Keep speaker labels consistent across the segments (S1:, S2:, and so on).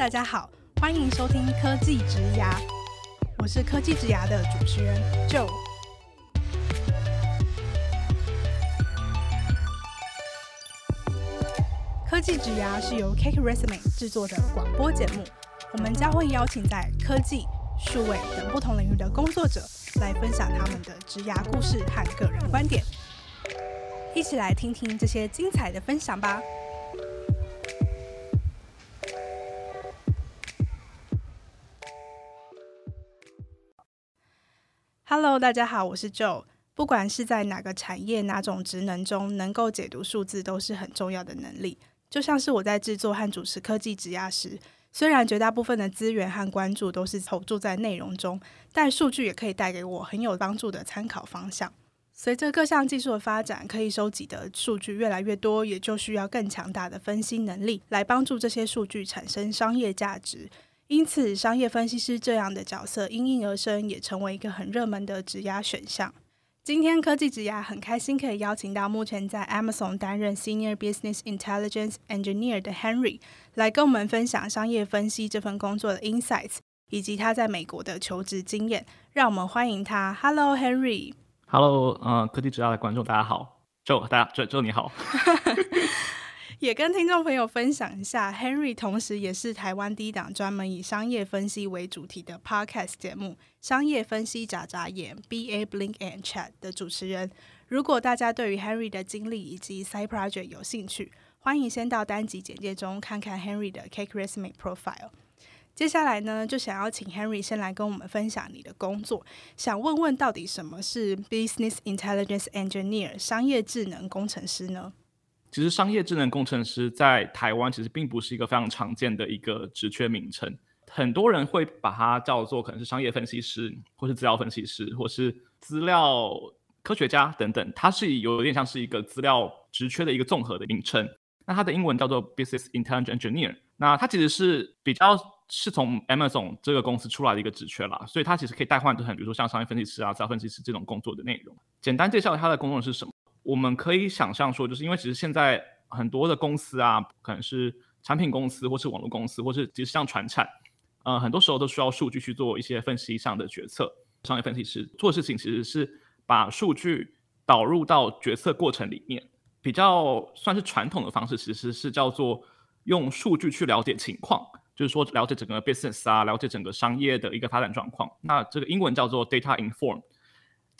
S1: 大家好，欢迎收听科技职涯，我是科技职涯的主持人 Joe。科技职涯是由 CakeResume 制作的广播节目，我们将会邀请在科技、数位等不同领域的工作者来分享他们的职牙故事和个人观点。一起来听听这些精彩的分享吧！Hello，大家好，我是 Joe。不管是在哪个产业、哪种职能中，能够解读数字都是很重要的能力。就像是我在制作和主持科技职涯时，虽然绝大部分的资源和关注都是投注在内容中，但数据也可以带给我很有帮助的参考方向。随着各项技术的发展，可以收集的数据越来越多，也就需要更强大的分析能力来帮助这些数据产生商业价值。因此，商业分析师这样的角色应运而生，也成为一个很热门的职涯选项。今天科技职涯很开心可以邀请到目前在 Amazon 担任 Senior Business Intelligence Engineer 的 Henry 来跟我们分享商业分析这份工作的 insights，以及他在美国的求职经验。让我们欢迎他。Hello Henry。
S2: Hello，嗯、呃，科技职涯的观众，大家好，Joe，大家，Joe，你好，
S1: 也跟听众朋友分享一下，Henry 同时也是台湾第一档专门以商业分析为主题的 Podcast 节目《商业分析眨眨眼》（BA Blink and Chat） 的主持人。如果大家对于 Henry 的经历以及 Side Project 有兴趣，欢迎先到单集简介中看看 Henry 的 CakeResume Profile。接下来呢，就想要请 Henry 先来跟我们分享你的工作。想问问，到底什么是 Business Intelligence Engineer 商业智能工程师呢？
S2: 其实，商业智能工程师在台湾其实并不是一个非常常见的一个职缺名称。很多人会把它叫做可能是商业分析师，或是资料分析师，或是资料科学家等等。它是有点像是一个资料职缺的一个综合的名称。那它的英文叫做 Business Intelligence Engineer。那它其实是比较。是从 Amazon 这个公司出来的一个职缺啦，所以它其实可以代换成，比如说像商业分析师啊、资料分析师这种工作的内容。简单介绍它的工作是什么？我们可以想象说，就是因为其实现在很多的公司啊，可能是产品公司，或是网络公司，或是其实像传产，呃，很多时候都需要数据去做一些分析上的决策。商业分析师做事情其实是把数据导入到决策过程里面，比较算是传统的方式，其实是叫做用数据去了解情况。就是说，了解整个 business 啊，了解整个商业的一个发展状况。那这个英文叫做 data inform，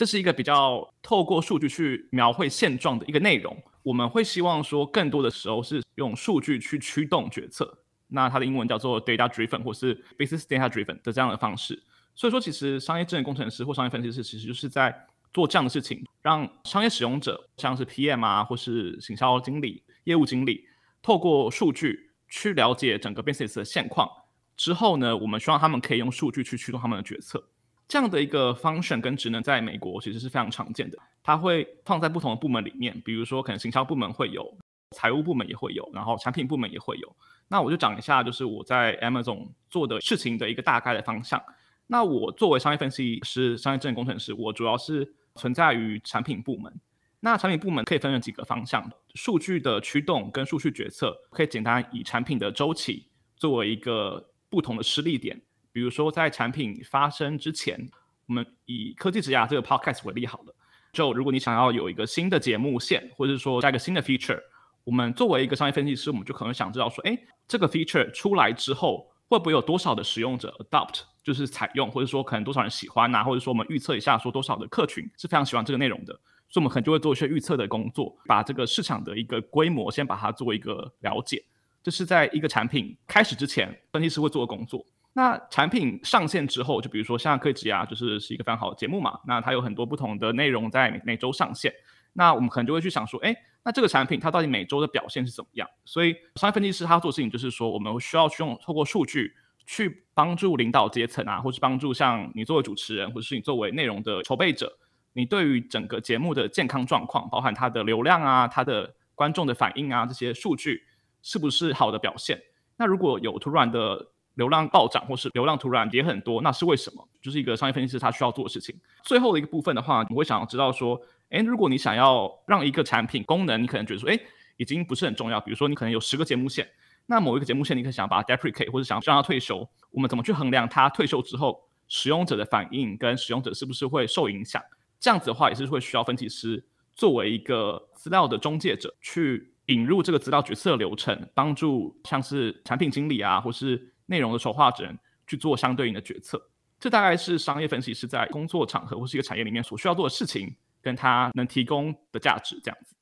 S2: 这是一个比较透过数据去描绘现状的一个内容。我们会希望说，更多的时候是用数据去驱动决策。那它的英文叫做 data driven 或是 business data driven 的这样的方式。所以说，其实商业智能工程师或商业分析师其实就是在做这样的事情，让商业使用者，像是 PM 啊，或是行销经理、业务经理，透过数据。去了解整个 business 的现况之后呢，我们希望他们可以用数据去驱动他们的决策。这样的一个 function 跟职能在美国其实是非常常见的。它会放在不同的部门里面，比如说可能行销部门会有，财务部门也会有，然后产品部门也会有。那我就讲一下，就是我在 Amazon 做的事情的一个大概的方向。那我作为商业分析师、商业智能工程师，我主要是存在于产品部门。那产品部门可以分成几个方向，数据的驱动跟数据决策，可以简单以产品的周期作为一个不同的施力点。比如说，在产品发生之前，我们以科技之家这个 podcast 为例好了。就如果你想要有一个新的节目线，或者说加一个新的 feature，我们作为一个商业分析师，我们就可能想知道说，哎，这个 feature 出来之后，会不会有多少的使用者 adopt，就是采用，或者说可能多少人喜欢啊，或者说我们预测一下，说多少的客群是非常喜欢这个内容的。所以，我们可能就会做一些预测的工作，把这个市场的一个规模先把它做一个了解。这是在一个产品开始之前，分析师会做的工作。那产品上线之后，就比如说像科技啊，就是是一个非常好的节目嘛。那它有很多不同的内容在每，每周上线。那我们可能就会去想说，哎，那这个产品它到底每周的表现是怎么样？所以，商业分析师他做事情就是说，我们需要去用透过数据去帮助领导阶层啊，或是帮助像你作为主持人，或者是你作为内容的筹备者。你对于整个节目的健康状况，包含它的流量啊、它的观众的反应啊，这些数据是不是好的表现？那如果有突然的流量暴涨，或是流量突然跌很多，那是为什么？就是一个商业分析师他需要做的事情。最后的一个部分的话，你会想要知道说，诶，如果你想要让一个产品功能，你可能觉得说，诶，已经不是很重要。比如说，你可能有十个节目线，那某一个节目线，你可以想把它 deprecate，或者想让它退休，我们怎么去衡量它退休之后使用者的反应跟使用者是不是会受影响？这样子的话，也是会需要分析师作为一个资料的中介者，去引入这个资料决策流程，帮助像是产品经理啊，或是内容的筹划者去做相对应的决策。这大概是商业分析师在工作场合或是一个产业里面所需要做的事情，跟他能提供的价值这样子。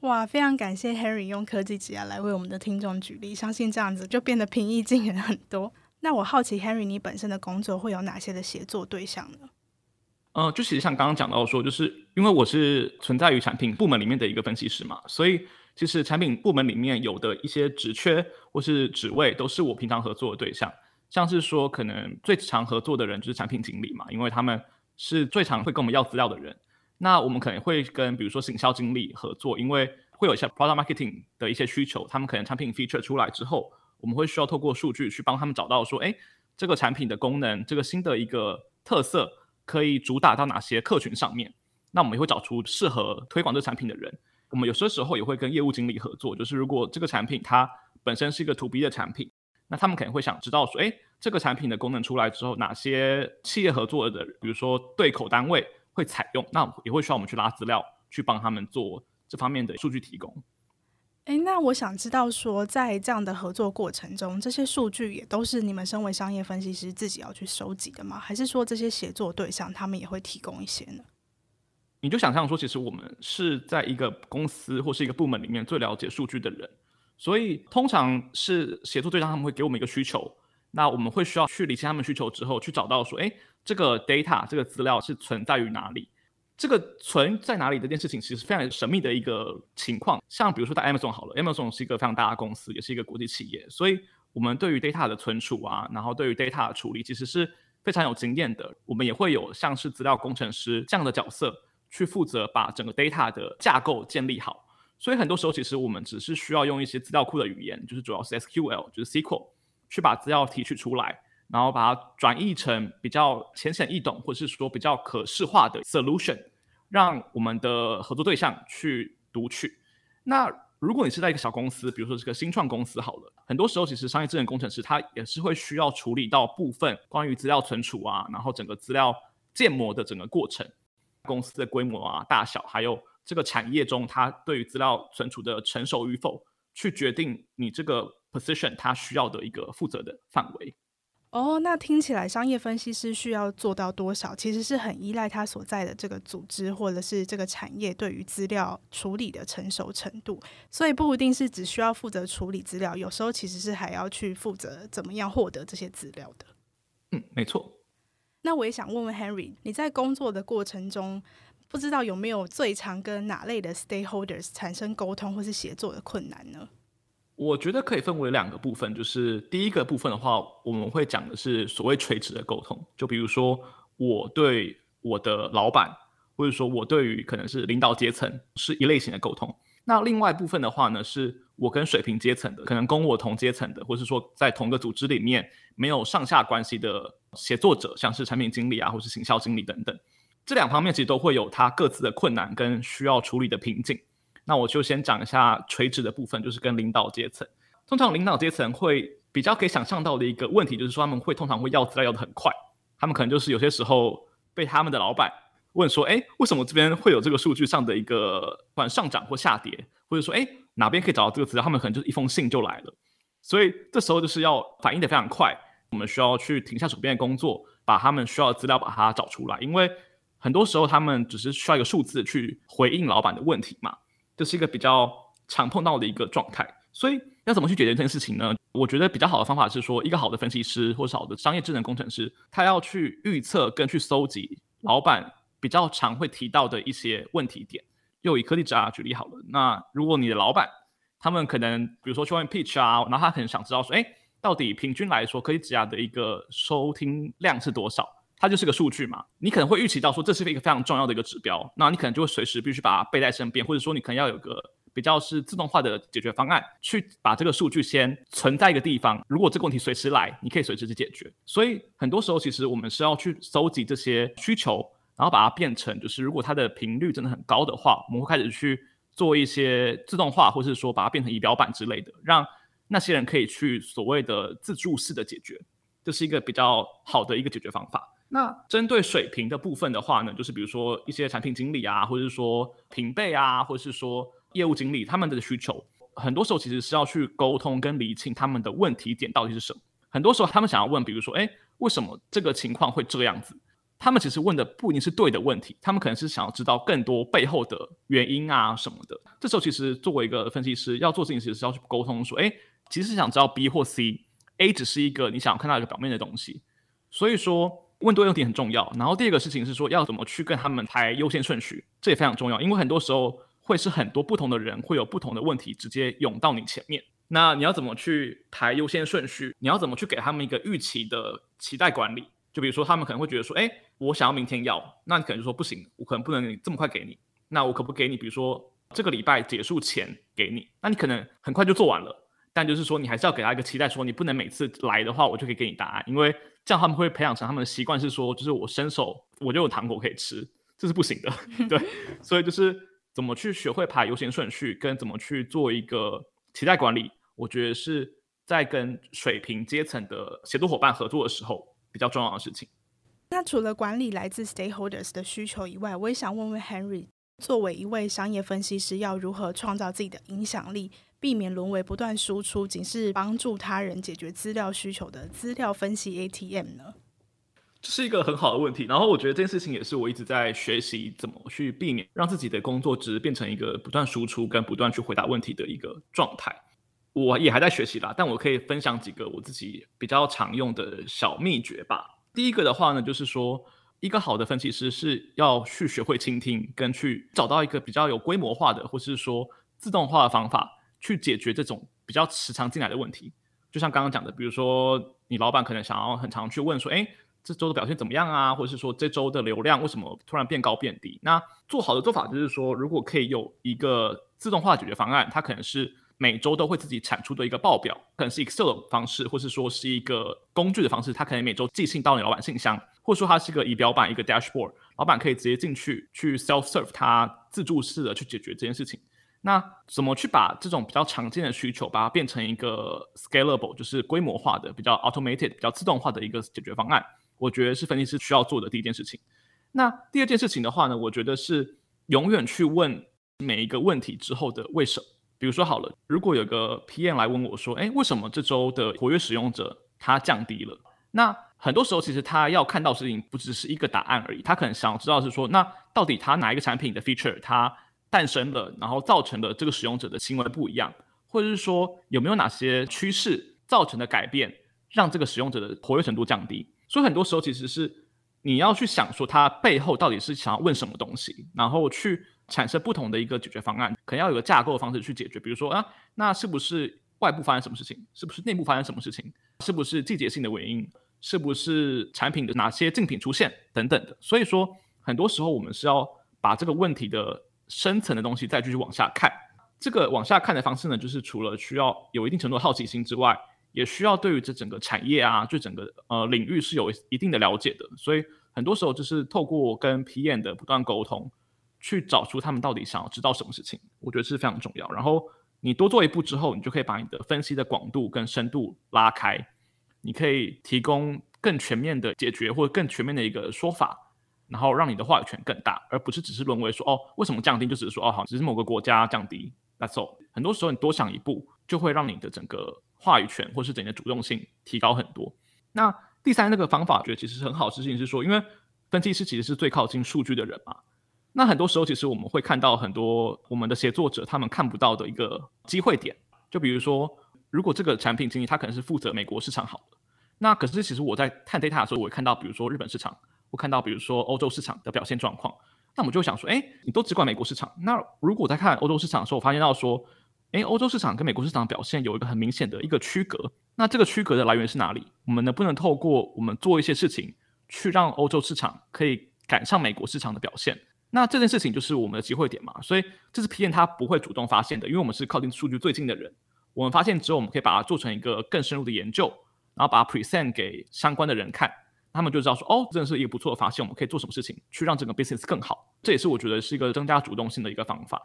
S1: 哇，非常感谢 Harry 用科技职涯来为我们的听众举例，相信这样子就变得平易近人很多。那我好奇 Harry，你本身的工作会有哪些的协作对象呢？
S2: 呃，就其实像刚刚讲到说，就是因为我是存在于产品部门里面的一个分析师嘛，所以其实产品部门里面有的一些职缺或是职位都是我平常合作的对象。像是说，可能最常合作的人就是产品经理嘛，因为他们是最常会跟我们要资料的人。那我们可能会跟比如说行销经理合作，因为会有一些 product marketing 的一些需求，他们可能产品 feature 出来之后，我们会需要透过数据去帮他们找到说，哎，这个产品的功能，这个新的一个特色可以主打到哪些客群上面。那我们也会找出适合推广这产品的人。我们有些时候也会跟业务经理合作，就是如果这个产品它本身是一个 to B 的产品，那他们可能会想知道说，哎，这个产品的功能出来之后，哪些企业合作的，比如说对口单位。会采用，那也会需要我们去拉资料，去帮他们做这方面的数据提供。
S1: 诶，那我想知道说，在这样的合作过程中，这些数据也都是你们身为商业分析师自己要去收集的吗？还是说这些协作对象他们也会提供一些呢？
S2: 你就想象说，其实我们是在一个公司或是一个部门里面最了解数据的人，所以通常是协作对象他们会给我们一个需求，那我们会需要去理清他们需求之后，去找到说，诶。这个 data 这个资料是存在于哪里？这个存在哪里这件事情其实非常神秘的一个情况。像比如说在 Amazon 好了，Amazon 是一个非常大的公司，也是一个国际企业，所以我们对于 data 的存储啊，然后对于 data 的处理，其实是非常有经验的。我们也会有像是资料工程师这样的角色，去负责把整个 data 的架构建立好。所以很多时候，其实我们只是需要用一些资料库的语言，就是主要是 SQL，就是 SQL，去把资料提取出来。然后把它转译成比较浅显易懂，或者是说比较可视化的 solution，让我们的合作对象去读取。那如果你是在一个小公司，比如说是个新创公司好了，很多时候其实商业智能工程师他也是会需要处理到部分关于资料存储啊，然后整个资料建模的整个过程，公司的规模啊、大小，还有这个产业中它对于资料存储的成熟与否，去决定你这个 position 它需要的一个负责的范围。
S1: 哦，那听起来商业分析师需要做到多少，其实是很依赖他所在的这个组织或者是这个产业对于资料处理的成熟程度，所以不一定是只需要负责处理资料，有时候其实是还要去负责怎么样获得这些资料的。
S2: 嗯，没错。
S1: 那我也想问问 Henry，你在工作的过程中，不知道有没有最常跟哪类的 stakeholders 产生沟通或是协作的困难呢？
S2: 我觉得可以分为两个部分，就是第一个部分的话，我们会讲的是所谓垂直的沟通，就比如说我对我的老板，或者说我对于可能是领导阶层是一类型的沟通。那另外部分的话呢，是我跟水平阶层的，可能跟我同阶层的，或者说在同个组织里面没有上下关系的协作者，像是产品经理啊，或是行销经理等等，这两方面其实都会有它各自的困难跟需要处理的瓶颈。那我就先讲一下垂直的部分，就是跟领导阶层。通常领导阶层会比较可以想象到的一个问题，就是说他们会通常会要资料要得很快。他们可能就是有些时候被他们的老板问说：“哎，为什么这边会有这个数据上的一个不管上涨或下跌？”或者说：“哎，哪边可以找到这个资料？”他们可能就是一封信就来了。所以这时候就是要反应得非常快，我们需要去停下手边的工作，把他们需要的资料把它找出来。因为很多时候他们只是需要一个数字去回应老板的问题嘛。这是一个比较常碰到的一个状态，所以要怎么去解决这件事情呢？我觉得比较好的方法是说，一个好的分析师或是好的商业智能工程师，他要去预测跟去搜集老板比较常会提到的一些问题点。又以科技职涯举例好了，那如果你的老板他们可能比如说去外面 pitch 啊，然后他可能想知道说，哎，到底平均来说科技职涯的一个收听量是多少？它就是个数据嘛，你可能会预期到说这是一个非常重要的一个指标，那你可能就会随时必须把它备在身边，或者说你可能要有个比较是自动化的解决方案，去把这个数据先存在一个地方，如果这个问题随时来，你可以随时去解决。所以很多时候其实我们是要去搜集这些需求，然后把它变成就是如果它的频率真的很高的话，我们会开始去做一些自动化，或者是说把它变成仪表板之类的，让那些人可以去所谓的自助式的解决，这是一个比较好的一个解决方法。那针对水平的部分的话呢，就是比如说一些产品经理啊，或者是说平辈啊，或者是说业务经理，他们的需求，很多时候其实是要去沟通跟理清他们的问题点到底是什么。很多时候他们想要问，比如说，哎，为什么这个情况会这样子？他们其实问的不一定是对的问题，他们可能是想要知道更多背后的原因啊什么的。这时候其实作为一个分析师，要做事情其实是要去沟通，说，哎，其实想知道 B 或 C，A 只是一个你想要看到一个表面的东西。所以说问对问题很重要。然后第二个事情是说，要怎么去跟他们排优先顺序，这也非常重要，因为很多时候会是很多不同的人会有不同的问题直接涌到你前面。那你要怎么去排优先顺序？你要怎么去给他们一个预期的期待管理？就比如说，他们可能会觉得说，哎，我想要明天要，那你可能就说不行，我可能不能这么快给你。那我可不给你，比如说这个礼拜结束前给你？那你可能很快就做完了，但就是说你还是要给他一个期待，说你不能每次来的话，我就可以给你答案，因为这样他们会培养成他们的习惯，是说就是我伸手我就有糖果可以吃，这是不行的。对，所以就是怎么去学会排优先顺序，跟怎么去做一个期待管理，我觉得是在跟水平阶层的协作伙伴合作的时候。比较重要的事情。
S1: 那除了管理来自 stakeholders 的需求以外，我也想问问 Henry，作为一位商业分析师，要如何创造自己的影响力，避免沦为不断输出，仅是帮助他人解决资料需求的资料分析 ATM 呢？
S2: 这是一个很好的问题。然后我觉得这件事情也是我一直在学习怎么去避免让自己的工作只变成一个不断输出跟不断去回答问题的一个状态。我也还在学习啦，但我可以分享几个我自己比较常用的小秘诀吧。第一个的话呢，就是说一个好的分析师是要去学会倾听，跟去找到一个比较有规模化的，或是说自动化的方法去解决这种比较时常进来的问题。就像刚刚讲的，比如说你老板可能想要很常去问说，哎，这周的表现怎么样啊？或者是说这周的流量为什么突然变高变低？那做好的做法就是说，如果可以有一个自动化解决方案，它可能是。每周都会自己产出的一个报表，可能是 Excel 的方式，或是说是一个工具的方式，它可能每周寄信到你老板信箱，或者说它是一个仪表板、一个 dashboard，老板可以直接进去去 self serve，它自助式的去解决这件事情。那怎么去把这种比较常见的需求，把它变成一个 scalable，就是规模化的、比较 automated、比较自动化的一个解决方案？我觉得是分析师需要做的第一件事情。那第二件事情的话呢，我觉得是永远去问每一个问题之后的为什么。比如说好了，如果有个 PM 来问我说，哎，为什么这周的活跃使用者它降低了？那很多时候其实他要看到事情不只是一个答案而已，他可能想知道是说，那到底他哪一个产品的 feature 它诞生了，然后造成了这个使用者的行为不一样，或者是说有没有哪些趋势造成的改变，让这个使用者的活跃程度降低？所以很多时候其实是你要去想说，他背后到底是想要问什么东西，然后去。产生不同的一个解决方案，可能要有个架构的方式去解决。比如说啊，那是不是外部发生什么事情？是不是内部发生什么事情？是不是季节性的原因？是不是产品的哪些竞品出现等等的？所以说，很多时候我们是要把这个问题的深层的东西再继续往下看。这个往下看的方式呢，就是除了需要有一定程度的好奇心之外，也需要对于这整个产业啊，对整个呃领域是有一定的了解的。所以很多时候就是透过跟 PM 的不断沟通。去找出他们到底想要知道什么事情，我觉得是非常重要。然后你多做一步之后，你就可以把你的分析的广度跟深度拉开，你可以提供更全面的解决或者更全面的一个说法，然后让你的话语权更大，而不是只是沦为说哦，为什么降低，就只是说哦好，只是某个国家降低，That's all。很多时候你多想一步，就会让你的整个话语权或是整个主动性提高很多。那第三那个方法，我觉得其实是很好事情是说，因为分析师其实是最靠近数据的人嘛。那很多时候，其实我们会看到很多我们的协作者他们看不到的一个机会点。就比如说，如果这个产品经理他可能是负责美国市场好的，那可是其实我在看 data 的时候，我会看到，比如说日本市场，我看到比如说欧洲市场的表现状况。那我们就想说，哎，你都只管美国市场，那如果在看欧洲市场的时候，我发现到说，哎，欧洲市场跟美国市场表现有一个很明显的一个区隔。那这个区隔的来源是哪里？我们能不能透过我们做一些事情，去让欧洲市场可以赶上美国市场的表现？那这件事情就是我们的机会点嘛，所以这是 PM 他不会主动发现的，因为我们是靠近数据最近的人。我们发现之后，我们可以把它做成一个更深入的研究，然后把它 present 给相关的人看，他们就知道说，哦，真的是一个不错的发现，我们可以做什么事情去让整个 business 更好。这也是我觉得是一个增加主动性的一个方法。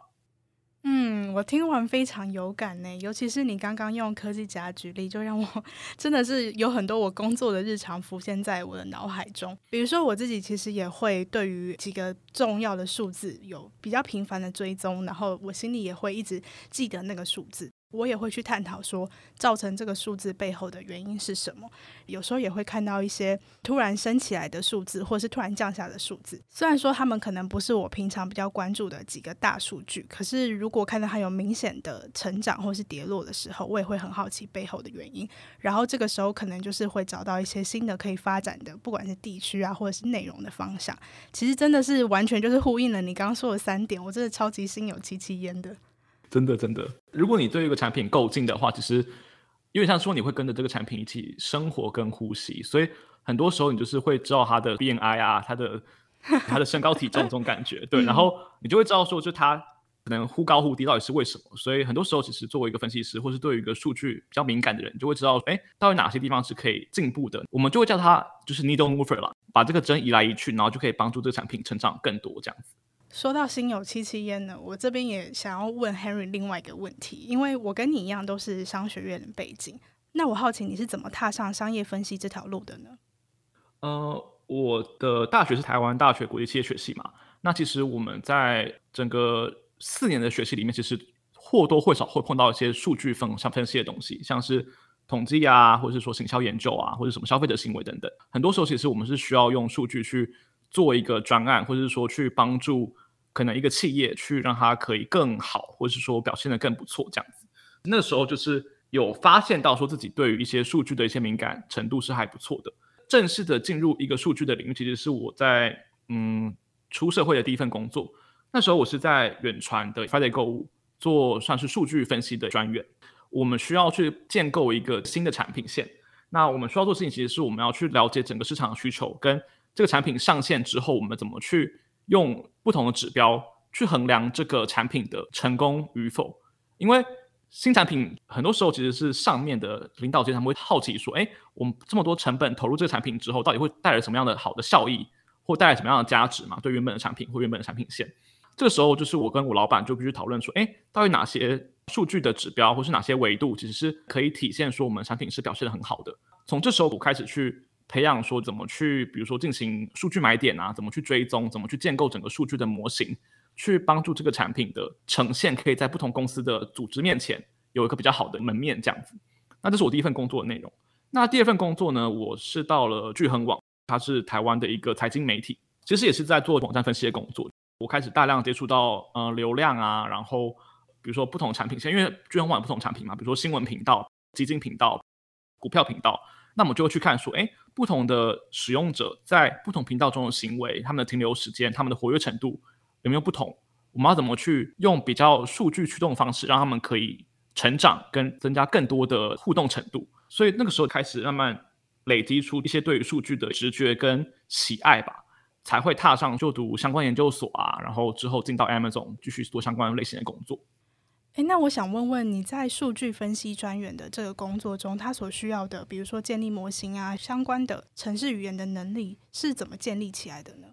S1: 嗯我听完非常有感呢，尤其是你刚刚用科技夹举例，就让我 真的是有很多我工作的日常浮现在我的脑海中。比如说我自己其实也会对于几个重要的数字有比较频繁的追踪，然后我心里也会一直记得那个数字。我也会去探讨说，造成这个数字背后的原因是什么。有时候也会看到一些突然升起来的数字，或是突然降下的数字。虽然说他们可能不是我平常比较关注的几个大数据，可是如果看到它有明显的成长或是跌落的时候，我也会很好奇背后的原因。然后这个时候可能就是会找到一些新的可以发展的，不管是地区啊，或者是内容的方向。其实真的是完全就是呼应了你刚刚说的三点，我真的超级心有戚戚焉的。
S2: 真的，真的，如果你对一个产品够近的话，其实因为像说你会跟着这个产品一起生活跟呼吸，所以很多时候你就是会知道它的 BMI 啊，它的 它的身高体重这种感觉，对，然后你就会知道说，就它可能忽高忽低到底是为什么。所以很多时候，其实作为一个分析师，或是对于一个数据比较敏感的人，就会知道，哎，到底哪些地方是可以进步的。我们就会叫它就是 needle mover 了，把这个针移来移去，然后就可以帮助这个产品成长更多这样子。
S1: 说到心有戚戚焉呢，我这边也想要问 Henry 另外一个问题，因为我跟你一样都是商学院的背景，那我好奇你是怎么踏上商业分析这条路的呢？
S2: 呃，我的大学是台湾大学国际企业学系嘛，那其实我们在整个四年的学习里面，其实或多或少会碰到一些数据分像分析的东西，像是统计啊，或者是说行销研究啊，或者什么消费者行为等等，很多时候其实我们是需要用数据去做一个专案，或者是说去帮助。可能一个企业去让它可以更好，或是说表现得更不错，这样子。那时候就是有发现到说自己对于一些数据的一些敏感程度是还不错的。正式的进入一个数据的领域，其实是我在嗯出社会的第一份工作。那时候我是在远传的 Friday 购物做算是数据分析的专员。我们需要去建构一个新的产品线。那我们需要做事情，其实是我们要去了解整个市场的需求，跟这个产品上线之后，我们怎么去。用不同的指标去衡量这个产品的成功与否，因为新产品很多时候其实是上面的领导阶层会好奇说：“哎，我们这么多成本投入这个产品之后，到底会带来什么样的好的效益，或带来什么样的价值嘛？对原本的产品或原本的产品线。”这个时候就是我跟我老板就必须讨论说：“哎，到底哪些数据的指标或是哪些维度，其实是可以体现说我们产品是表现得很好的？”从这时候我开始去。培养说怎么去，比如说进行数据买点啊，怎么去追踪，怎么去建构整个数据的模型，去帮助这个产品的呈现，可以在不同公司的组织面前有一个比较好的门面这样子。那这是我第一份工作的内容。那第二份工作呢，我是到了巨亨网，它是台湾的一个财经媒体，其实也是在做网站分析的工作。我开始大量接触到呃流量啊，然后比如说不同产品线，因为巨亨网有不同产品嘛，比如说新闻频道、基金频道、股票频道。那我们就会去看说，哎，不同的使用者在不同频道中的行为，他们的停留时间，他们的活跃程度有没有不同？我们要怎么去用比较数据驱动的方式，让他们可以成长跟增加更多的互动程度？所以那个时候开始慢慢累积出一些对于数据的直觉跟喜爱吧，才会踏上就读相关研究所啊，然后之后进到 Amazon 继续做相关类型的工作。
S1: 诶，那我想问问你在数据分析专员的这个工作中，他所需要的，比如说建立模型啊，相关的程式语言的能力是怎么建立起来的呢？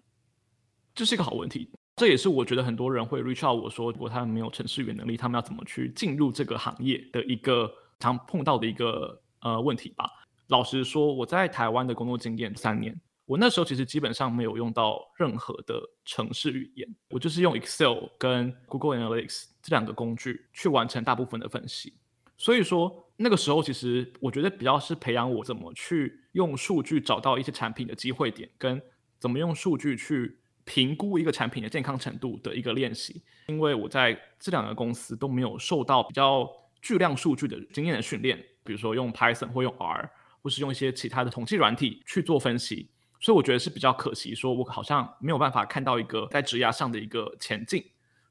S2: 这是一个好问题，这也是我觉得很多人会 reach out 我说，如果他们没有程式语言能力，他们要怎么去进入这个行业的一个常碰到的一个呃问题吧。老实说，我在台湾的工作经验三年。我那时候其实基本上没有用到任何的程式语言，我就是用 Excel 跟 Google Analytics 这两个工具去完成大部分的分析。所以说那个时候其实我觉得比较是培养我怎么去用数据找到一些产品的机会点，跟怎么用数据去评估一个产品的健康程度的一个练习。因为我在这两个公司都没有受到比较巨量数据的经验的训练，比如说用 Python 或用 R，或是用一些其他的统计软体去做分析。所以我觉得是比较可惜，说我好像没有办法看到一个在职涯上的一个前进，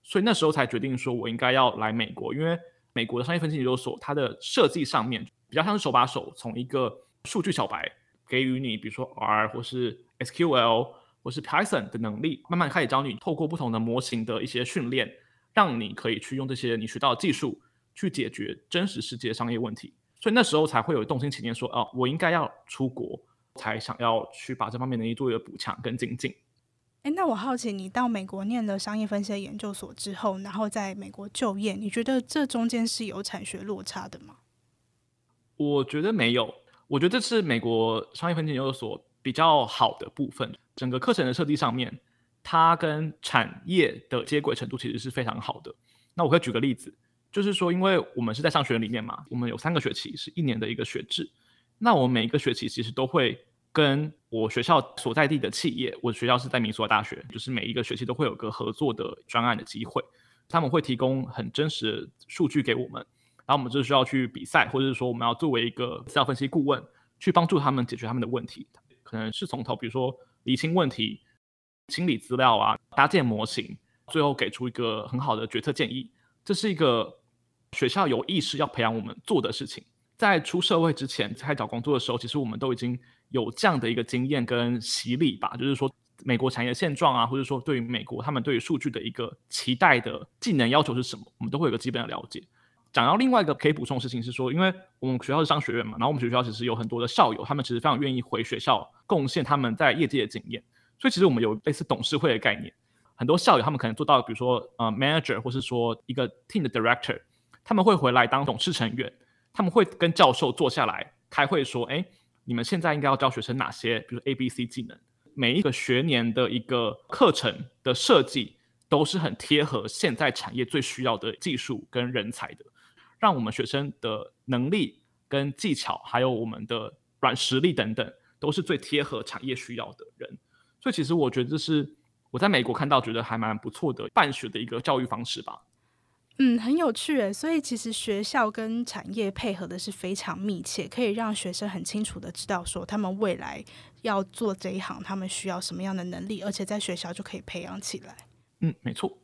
S2: 所以那时候才决定说我应该要来美国，因为美国的商业分析研究所它的设计上面比较像是手把手从一个数据小白给予你，比如说 R 或是 SQL 或是 Python 的能力，慢慢开始教你透过不同的模型的一些训练，让你可以去用这些你学到的技术去解决真实世界商业问题，所以那时候才会有动心起念说，哦，我应该要出国。才想要去把这方面能力做一个补强跟精进。
S1: 哎，那我好奇，你到美国念了商业分析的研究所之后，然后在美国就业，你觉得这中间是有产学落差的吗？
S2: 我觉得没有，我觉得这是美国商业分析研究所比较好的部分。整个课程的设计上面，它跟产业的接轨程度其实是非常好的。那我可以举个例子，就是说，因为我们是在商学里面嘛，我们有三个学期是一年的一个学制，那我们每一个学期其实都会。跟我学校所在地的企业，我学校是在明尼苏达大学，就是每一个学期都会有个合作的专案的机会，他们会提供很真实的数据给我们，然后我们就需要去比赛，或者是说我们要作为一个资料分析顾问，去帮助他们解决他们的问题，可能是从头，比如说理清问题、清理资料啊、搭建模型，最后给出一个很好的决策建议，这是一个学校有意识要培养我们做的事情。在出社会之前，在找工作的时候，其实我们都已经。有这样的一个经验跟洗礼吧，就是说美国产业现状啊，或者说对于美国他们对于数据的一个期待的技能要求是什么，我们都会有个基本的了解。讲到另外一个可以补充的事情是说，因为我们学校是商学院嘛，然后我们学校其实有很多的校友，他们其实非常愿意回学校贡献他们在业界的经验，所以其实我们有类似董事会的概念，很多校友他们可能做到，比如说呃 manager 或是说一个 team 的 director，他们会回来当董事成员，他们会跟教授坐下来开会说，哎。你们现在应该要教学生哪些，比如 A、B、C 技能？每一个学年的一个课程的设计都是很贴合现在产业最需要的技术跟人才的，让我们学生的能力跟技巧，还有我们的软实力等等，都是最贴合产业需要的人。所以，其实我觉得这是我在美国看到觉得还蛮不错的办学的一个教育方式吧。
S1: 嗯，很有趣诶。所以其实学校跟产业配合的是非常密切，可以让学生很清楚的知道说他们未来要做这一行，他们需要什么样的能力，而且在学校就可以培养起来。
S2: 嗯，没错。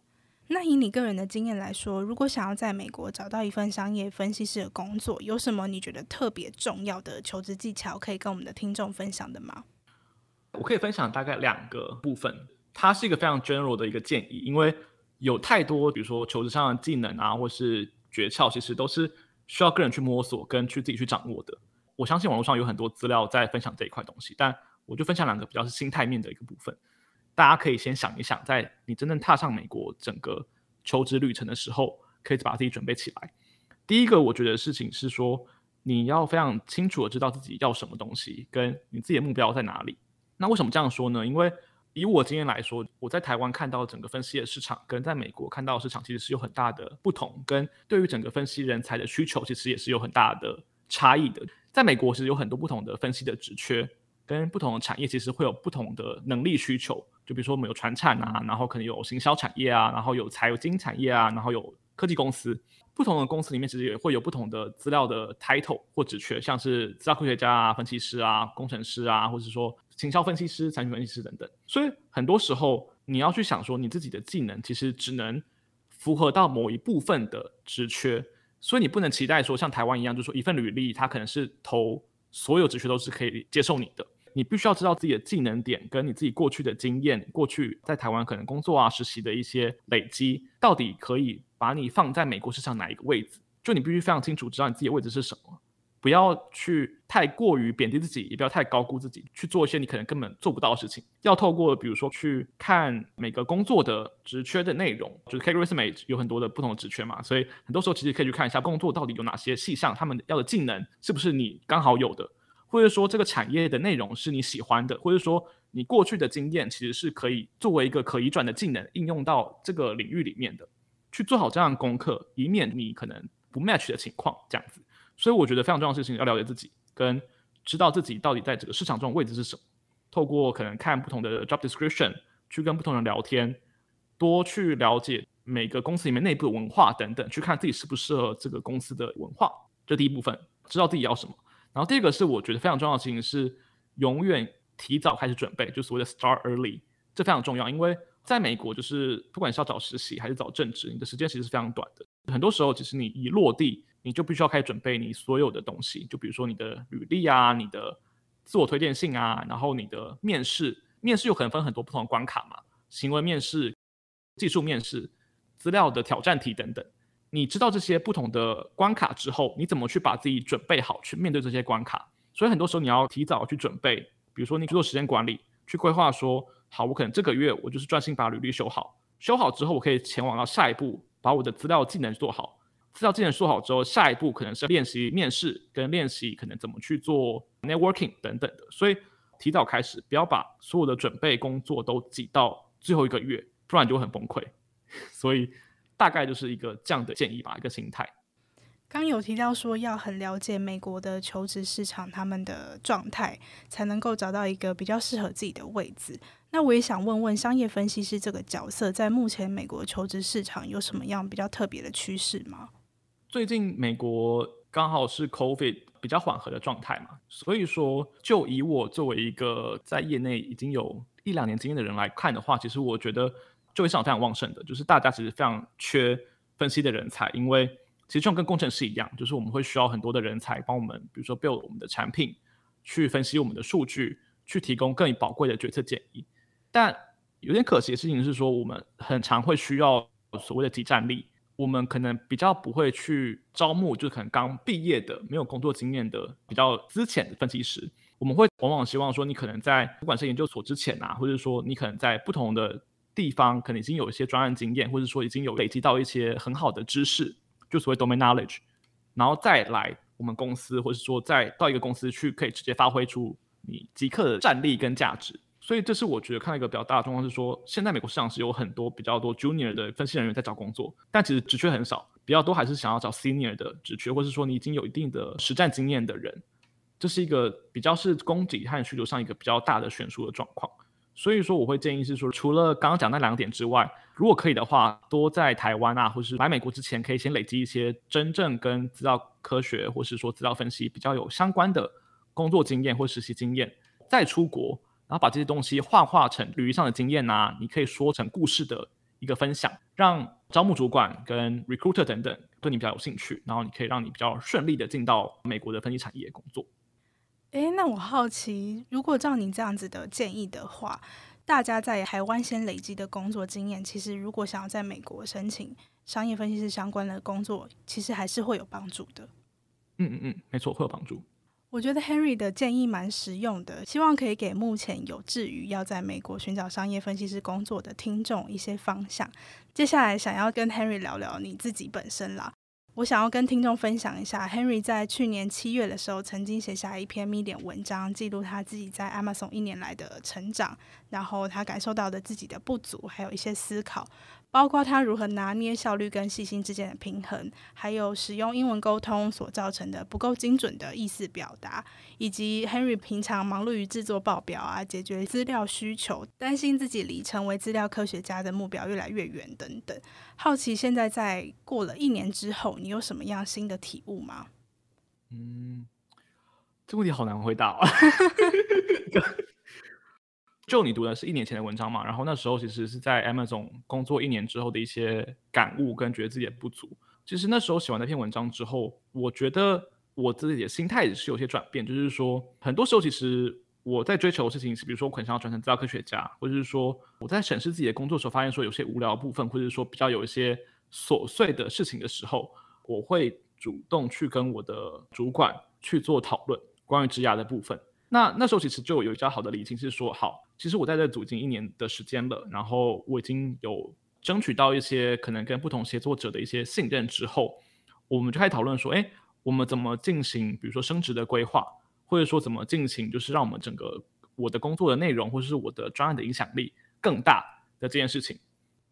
S1: 那以你个人的经验来说，如果想要在美国找到一份商业分析师的工作，有什么你觉得特别重要的求职技巧可以跟我们的听众分享的吗？
S2: 我可以分享大概两个部分，它是一个非常 general 的一个建议，因为。有太多，比如说求职上的技能啊，或是诀窍，其实都是需要个人去摸索跟去自己去掌握的。我相信网络上有很多资料在分享这一块东西，但我就分享两个比较是心态面的一个部分。大家可以先想一想，在你真正踏上美国整个求职旅程的时候，可以把自己准备起来。第一个，我觉得事情是说，你要非常清楚的知道自己要什么东西，跟你自己的目标在哪里。那为什么这样说呢？因为以我经验来说，我在台湾看到整个分析的市场，跟在美国看到的市场其实是有很大的不同，跟对于整个分析人才的需求，其实也是有很大的差异的。在美国，其实有很多不同的分析的职缺，跟不同的产业其实会有不同的能力需求。就比如说我们有传产啊，然后可能有行销产业啊，然后有财经产业啊，然后有科技公司。不同的公司里面其实也会有不同的资料的 title 或职缺，像是资料科学家啊、分析师啊、工程师啊，或者说行销分析师、产品分析师等等。所以很多时候你要去想说，你自己的技能其实只能符合到某一部分的职缺，所以你不能期待说像台湾一样，就是说一份履历它可能是投所有职缺都是可以接受你的。你必须要知道自己的技能点，跟你自己过去的经验，过去在台湾可能工作啊、实习的一些累积，到底可以把你放在美国市场哪一个位置？就你必须非常清楚知道你自己的位置是什么，不要去太过于贬低自己，也不要太高估自己，去做一些你可能根本做不到的事情。要透过比如说去看每个工作的职缺的内容，就是 K Resume 有很多的不同的职缺嘛，所以很多时候其实可以去看一下工作到底有哪些细项，他们要的技能是不是你刚好有的。或者说这个产业的内容是你喜欢的，或者说你过去的经验其实是可以作为一个可移转的技能应用到这个领域里面的，去做好这样的功课，以免你可能不 match 的情况这样子。所以我觉得非常重要的事情要了解自己，跟知道自己到底在这个市场中的位置是什么。透过可能看不同的 job description，去跟不同人聊天，多去了解每个公司里面内部的文化等等，去看自己适不适合这个公司的文化。这第一部分，知道自己要什么。然后第二个是我觉得非常重要的事情是，永远提早开始准备，就所谓的 start early，这非常重要。因为在美国，就是不管是要找实习还是找正职，你的时间其实是非常短的。很多时候，其实你一落地，你就必须要开始准备你所有的东西，就比如说你的履历啊、你的自我推荐信啊，然后你的面试，面试有可能分很多不同的关卡嘛，行为面试、技术面试、资料的挑战题等等。你知道这些不同的关卡之后，你怎么去把自己准备好去面对这些关卡？所以很多时候你要提早去准备，比如说你去做时间管理，去规划说好，我可能这个月我就是专心把履历修好，修好之后我可以前往到下一步，把我的资料技能做好。资料技能做好之后，下一步可能是练习面试，跟练习可能怎么去做 networking 等等的。所以提早开始，不要把所有的准备工作都挤到最后一个月，不然就会很崩溃。所以大概就是一个这样的建议吧，一个心态。
S1: 刚有提到说要很了解美国的求职市场，他们的状态，才能够找到一个比较适合自己的位置。那我也想问问，商业分析师这个角色，在目前美国求职市场有什么样比较特别的趋势吗？
S2: 最近美国刚好是 COVID 比较缓和的状态嘛，所以说就以我作为一个在业内已经有一两年经验的人来看的话，其实我觉得就业市场非常旺盛的，就是大家其实非常缺分析的人才，因为。其实就像跟工程师一样，就是我们会需要很多的人才帮我们，比如说 build 我们的产品，去分析我们的数据，去提供更宝贵的决策建议。但有点可惜的事情是说，我们很常会需要所谓的集战力，我们可能比较不会去招募，就可能刚毕业的、没有工作经验的、比较资浅的分析师。我们会往往希望说，你可能在不管是研究所之前啊，或者说你可能在不同的地方，可能已经有一些专案经验，或者说已经有累积到一些很好的知识。就所谓 domain knowledge，然后再来我们公司，或者说再到一个公司去，可以直接发挥出你即刻的战力跟价值。所以这是我觉得看到一个比较大的状况是说，现在美国市场是有很多比较多 junior 的分析人员在找工作，但其实职缺很少，比较多还是想要找 senior 的职缺，或是说你已经有一定的实战经验的人。这是一个比较是供给和需求上一个比较大的悬殊的状况。所以说，我会建议是说，除了刚刚讲那两点之外，如果可以的话，多在台湾啊，或是来美国之前，可以先累积一些真正跟资料科学或是说资料分析比较有相关的工作经验或实习经验，再出国，然后把这些东西幻化成履历上的经验啊，你可以说成故事的一个分享，让招募主管跟 recruiter 等等对你比较有兴趣，然后你可以让你比较顺利的进到美国的分析产业工作。
S1: 诶，那我好奇，如果照你这样子的建议的话，大家在台湾先累积的工作经验，其实如果想要在美国申请商业分析师相关的工作，其实还是会有帮助的。
S2: 嗯嗯嗯，没错，会有帮助。
S1: 我觉得 Henry 的建议蛮实用的，希望可以给目前有志于要在美国寻找商业分析师工作的听众一些方向。接下来想要跟 Henry 聊聊你自己本身啦。我想要跟听众分享一下，Henry 在去年七月的时候，曾经写下一篇 Medium 文章，记录他自己在 Amazon 一年来的成长，然后他感受到的自己的不足，还有一些思考。包括他如何拿捏效率跟细心之间的平衡，还有使用英文沟通所造成的不够精准的意思表达，以及 Henry 平常忙碌于制作报表啊，解决资料需求，担心自己离成为资料科学家的目标越来越远等等。好奇现在在过了一年之后，你有什么样新的体悟吗？
S2: 嗯，这问题好难回答啊。就你读的是一年前的文章嘛，然后那时候其实是在 Amazon 工作一年之后的一些感悟跟觉得自己的不足。其实那时候写完那篇文章之后，我觉得我自己的心态也是有些转变，就是说很多时候其实我在追求的事情是，比如说我很想要转成资料科学家，或者是说我在审视自己的工作时候，发现说有些无聊的部分，或者是说比较有一些琐碎的事情的时候，我会主动去跟我的主管去做讨论关于职涯的部分。那那时候其实就有比较好的理清，是说好。其实我在这组已经一年的时间了，然后我已经有争取到一些可能跟不同协作者的一些信任之后，我们就开始讨论说，哎，我们怎么进行，比如说升职的规划，或者说怎么进行，就是让我们整个我的工作的内容，或者是我的专案的影响力更大的这件事情。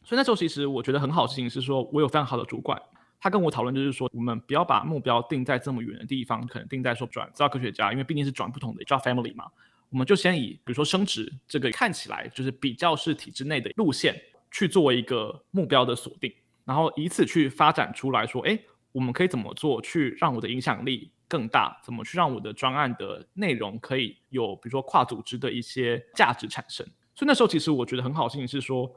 S2: 所以那时候其实我觉得很好事情是说，我有非常好的主管，他跟我讨论就是说，我们不要把目标定在这么远的地方，可能定在说转资料科学家，因为毕竟是转不同的 job family 嘛。我们就先以比如说升职这个看起来就是比较是体制内的路线去作为一个目标的锁定，然后以此去发展出来说，哎，我们可以怎么做去让我的影响力更大？怎么去让我的专案的内容可以有比如说跨组织的一些价值产生？所以那时候其实我觉得很好的事情是说，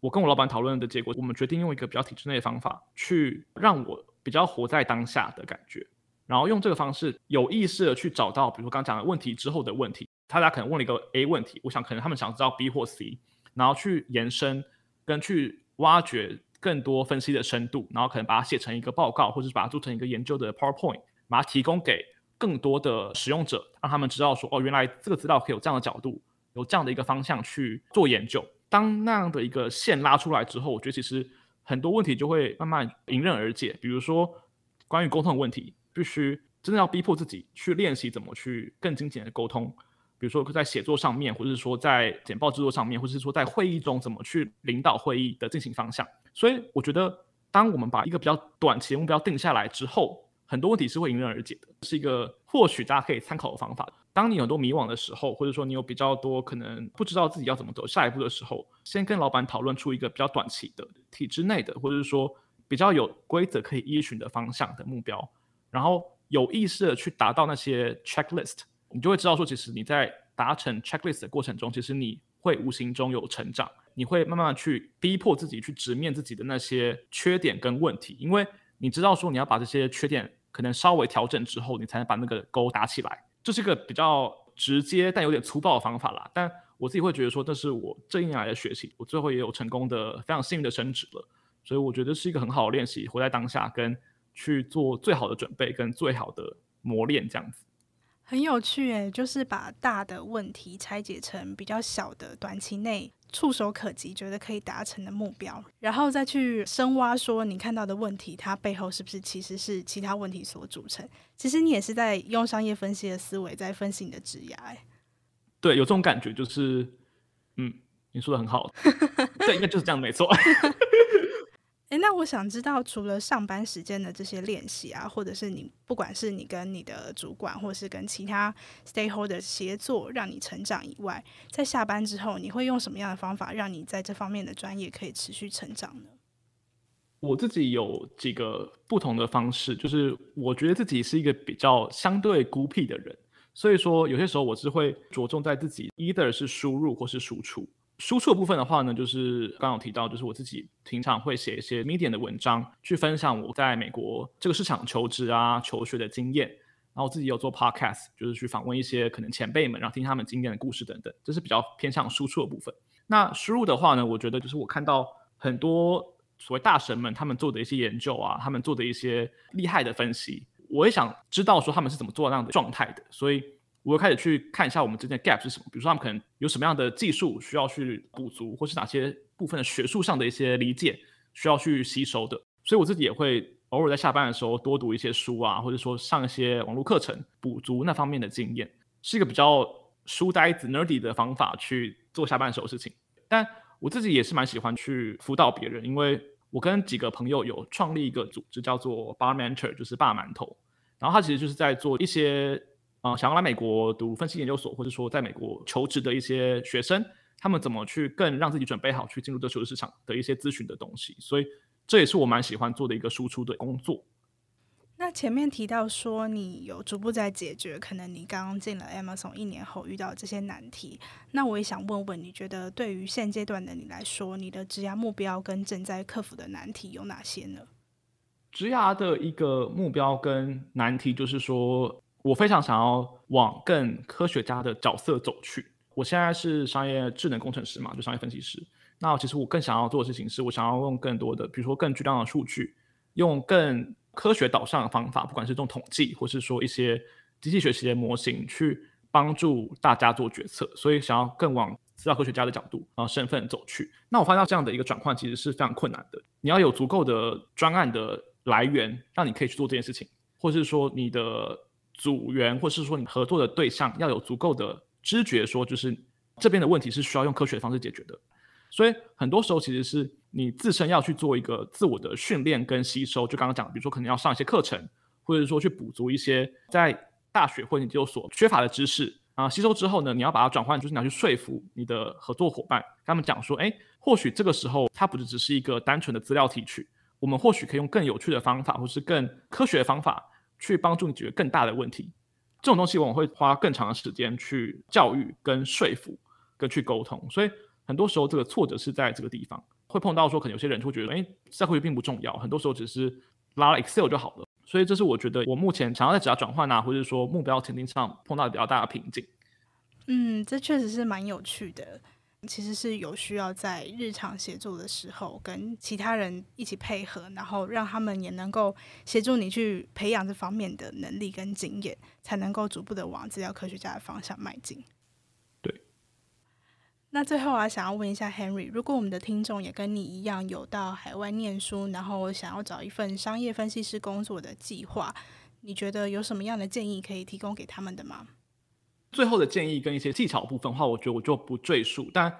S2: 我跟我老板讨论的结果，我们决定用一个比较体制内的方法去让我比较活在当下的感觉，然后用这个方式有意识的去找到比如说刚讲的问题之后的问题。他俩可能问了一个 A 问题，我想可能他们想知道 B 或 C，然后去延伸跟去挖掘更多分析的深度，然后可能把它写成一个报告，或者是把它做成一个研究的 PowerPoint，把它提供给更多的使用者，让他们知道说哦，原来这个资料可以有这样的角度有这样的一个方向去做研究。当那样的一个线拉出来之后，我觉得其实很多问题就会慢慢迎刃而解。比如说关于沟通的问题，必须真的要逼迫自己去练习怎么去更精简的沟通。比如说在写作上面，或者是说在简报制作上面，或者是说在会议中怎么去领导会议的进行方向。所以我觉得，当我们把一个比较短期的目标定下来之后，很多问题是会迎刃而解的，是一个或许大家可以参考的方法。当你很多迷惘的时候，或者说你有比较多可能不知道自己要怎么走下一步的时候，先跟老板讨论出一个比较短期的、体制内的，或者是说比较有规则可以依循的方向的目标，然后有意识的去达到那些 checklist。你就会知道说，其实你在达成 checklist 的过程中，其实你会无形中有成长，你会慢慢去逼迫自己去直面自己的那些缺点跟问题，因为你知道说你要把这些缺点可能稍微调整之后，你才能把那个勾打起来。这是一个比较直接但有点粗暴的方法啦，但我自己会觉得说，这是我这一年来的学习，我最后也有成功的非常幸运的升职了，所以我觉得是一个很好的练习，活在当下跟去做最好的准备跟最好的磨练这样子。
S1: 很有趣诶，就是把大的问题拆解成比较小的、短期内触手可及、觉得可以达成的目标，然后再去深挖，说你看到的问题，它背后是不是其实是其他问题所组成？其实你也是在用商业分析的思维在分析你的职业。
S2: 对，有这种感觉，就是，嗯，你说的很好，对，应该就是这样，没
S1: 错。那我想知道，除了上班时间的这些练习啊，或者是你不管是你跟你的主管，或是跟其他 stakeholder 协作，让你成长以外，在下班之后，你会用什么样的方法，让你在这方面的专业可以持续成长呢？
S2: 我自己有几个不同的方式，就是我觉得自己是一个比较相对孤僻的人，所以说有些时候我是会着重在自己 either 是输入或是输出。输出的部分的话呢，就是刚有提到，就是我自己平常会写一些 Medium 的文章，去分享我在美国这个市场求职啊、求学的经验。然后我自己有做 Podcast，就是去访问一些可能前辈们，然后听他们经验的故事等等，这是比较偏向输出的部分。那输入的话呢，我觉得就是我看到很多所谓大神们他们做的一些研究啊，他们做的一些厉害的分析，我也想知道说他们是怎么做那样的状态的，所以。我会开始去看一下我们之间的 gap 是什么，比如说他们可能有什么样的技术需要去补足，或是哪些部分的学术上的一些理解需要去吸收的。所以我自己也会偶尔在下班的时候多读一些书啊，或者说上一些网络课程，补足那方面的经验，是一个比较书呆子 nerdy 的方法去做下班的时候事情。但我自己也是蛮喜欢去辅导别人，因为我跟几个朋友有创立一个组织，叫做 Bar Mentor，就是霸馒头，然后他其实就是在做一些。啊、呃，想要来美国读分析研究所，或者说在美国求职的一些学生，他们怎么去更让自己准备好去进入这求职市场的一些咨询的东西，所以这也是我蛮喜欢做的一个输出的工作。
S1: 那前面提到说你有逐步在解决，可能你刚刚进了 Amazon 一年后遇到这些难题，那我也想问问，你觉得对于现阶段的你来说，你的职涯目标跟正在克服的难题有哪些呢？
S2: 职涯的一个目标跟难题就是说。我非常想要往更科学家的角色走去。我现在是商业智能工程师嘛，就商业分析师。那其实我更想要做的事情是，我想要用更多的，比如说更巨量的数据，用更科学导向的方法，不管是这种统计，或是说一些机器学习的模型，去帮助大家做决策。所以想要更往资料科学家的角度，啊身份走去。那我发现到这样的一个转换其实是非常困难的。你要有足够的专案的来源，让你可以去做这件事情，或是说你的。组员，或是说你合作的对象要有足够的知觉，说就是这边的问题是需要用科学的方式解决的。所以很多时候其实是你自身要去做一个自我的训练跟吸收。就刚刚讲，比如说可能要上一些课程，或者说去补足一些在大学或研究所缺乏的知识啊。吸收之后呢，你要把它转换，就是你要去说服你的合作伙伴，跟他们讲说，哎，或许这个时候它不是只是一个单纯的资料提取，我们或许可以用更有趣的方法，或是更科学的方法。去帮助你解决更大的问题，这种东西我们会花更长的时间去教育、跟说服、跟去沟通。所以很多时候这个挫折是在这个地方，会碰到说可能有些人会觉得，哎，资料科学并不重要，很多时候只是拉了 Excel 就好了。所以这是我觉得我目前想要在职涯转换啊，或者说目标前进上碰到的比较大的瓶颈。
S1: 嗯，这确实是蛮有趣的。其实是有需要在日常协作的时候，跟其他人一起配合，然后让他们也能够协助你去培养这方面的能力跟经验，才能够逐步的往资料科学家的方向迈进。
S2: 对。
S1: 那最后啊，想要问一下 Henry，如果我们的听众也跟你一样有到海外念书，然后想要找一份商业分析师工作的计划，你觉得有什么样的建议可以提供给他们的吗？
S2: 最后的建议跟一些技巧部分的话，我觉得我就不赘述，但。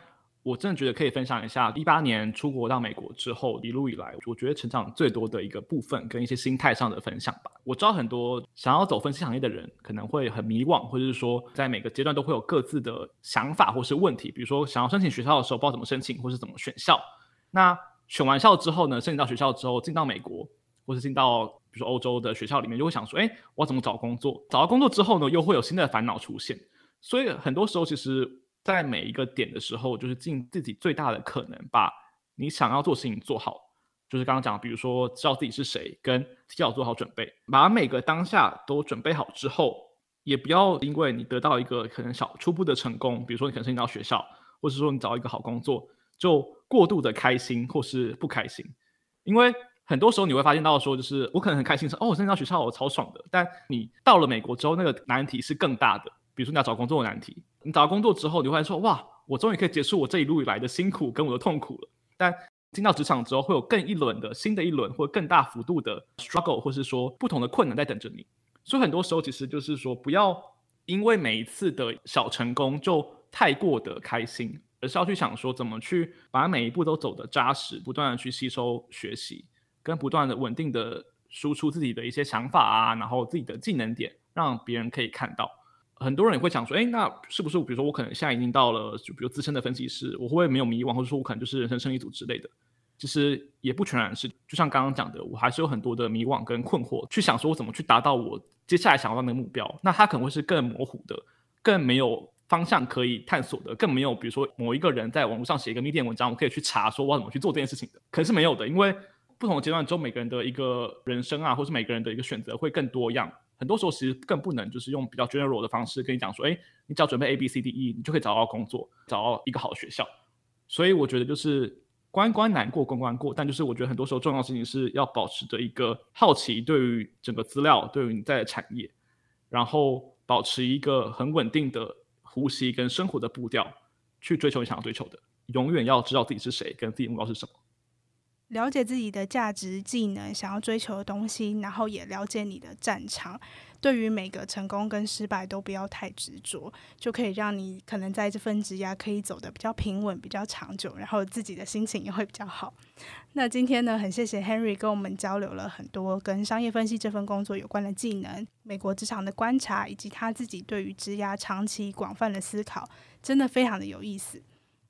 S2: 我真的觉得可以分享一下，一八年出国到美国之后，一路以来，我觉得成长最多的一个部分，跟一些心态上的分享吧。我知道很多想要走分析行业的人可能会很迷惘，或者是说在每个阶段都会有各自的想法或是问题。比如说想要申请学校的时候，不知道怎么申请，或是怎么选校。那选完校之后呢，申请到学校之后，进到美国或是进到比如说欧洲的学校里面，就会想说，哎，我怎么找工作？找到工作之后呢，又会有新的烦恼出现。所以很多时候其实。在每一个点的时候，就是尽自己最大的可能，把你想要做的事情做好。就是刚刚讲，比如说知道自己是谁，跟提早做好准备，把每个当下都准备好之后，也不要因为你得到一个可能小初步的成功，比如说你可能申请到学校，或者说你找到一个好工作，就过度的开心或是不开心。因为很多时候你会发现到说，就是我可能很开心说，哦，我申请到学校，我超爽的。但你到了美国之后，那个难题是更大的。比如说你要找工作的难题，你找到工作之后，你会说哇，我终于可以结束我这一路以来的辛苦跟我的痛苦了。但进到职场之后，会有更一轮的新的一轮或更大幅度的 struggle，或是说不同的困难在等着你。所以很多时候其实就是说，不要因为每一次的小成功就太过的开心，而是要去想说怎么去把每一步都走得扎实，不断的去吸收学习，跟不断的稳定的输出自己的一些想法啊，然后自己的技能点，让别人可以看到。很多人也会想说，哎，那是不是比如说我可能现在已经到了，就比如资深的分析师，我会不会没有迷惘，或者说我可能就是人生胜利组之类的？其实也不全然是，就像刚刚讲的，我还是有很多的迷惘跟困惑，去想说我怎么去达到我接下来想要的那个目标。那它可能会是更模糊的，更没有方向可以探索的，更没有比如说某一个人在网络上写一个 Medium 文章，我可以去查说我要怎么去做这件事情的，可能是没有的，因为不同的阶段之后，每个人的一个人生啊，或是每个人的一个选择会更多样。很多时候其实更不能就是用比较 general 的方式跟你讲说，哎，你只要准备 A B C D E，你就可以找到工作，找到一个好的学校。所以我觉得就是关关难过关关过，但就是我觉得很多时候重要的事情是要保持着一个好奇，对于整个资料，对于你在的产业，然后保持一个很稳定的呼吸跟生活的步调，去追求你想要追求的。永远要知道自己是谁，跟自己目标是什么。
S1: 了解自己的价值、技能、想要追求的东西，然后也了解你的战场。对于每个成功跟失败都不要太执着，就可以让你可能在这份职涯可以走得比较平稳、比较长久，然后自己的心情也会比较好。那今天呢，很谢谢 Henry 跟我们交流了很多跟商业分析这份工作有关的技能、美国职场的观察，以及他自己对于职涯长期广泛的思考，真的非常的有意思。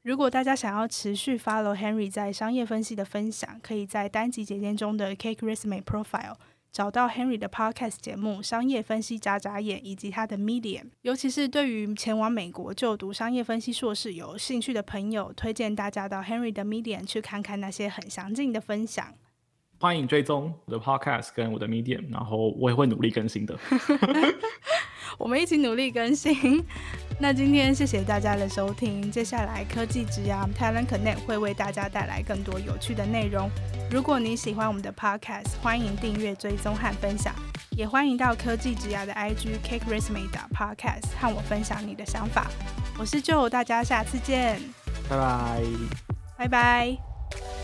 S1: 如果大家想要持续 follow Henry 在商业分析的分享，可以在单集简介中的 Cake Resume Profile 找到 Henry 的 Podcast 节目《商业分析眨眨眼》以及他的 Medium。尤其是对于前往美国就读商业分析硕士有兴趣的朋友，推荐大家到 Henry 的 Medium 去看看那些很详尽的分享。
S2: 欢迎追踪我的 Podcast 跟我的 Medium，然后我也会努力更新的。
S1: 我们一起努力更新。那今天谢谢大家的收听，接下来科技之涯 Talent Connect 会为大家带来更多有趣的内容。如果你喜欢我们的 Podcast，欢迎订阅、追踪和分享，也欢迎到科技之涯的 IG Cake Resume Podcast 和我分享你的想法。我是 Joe，大家下次见，
S2: 拜拜，
S1: 拜拜。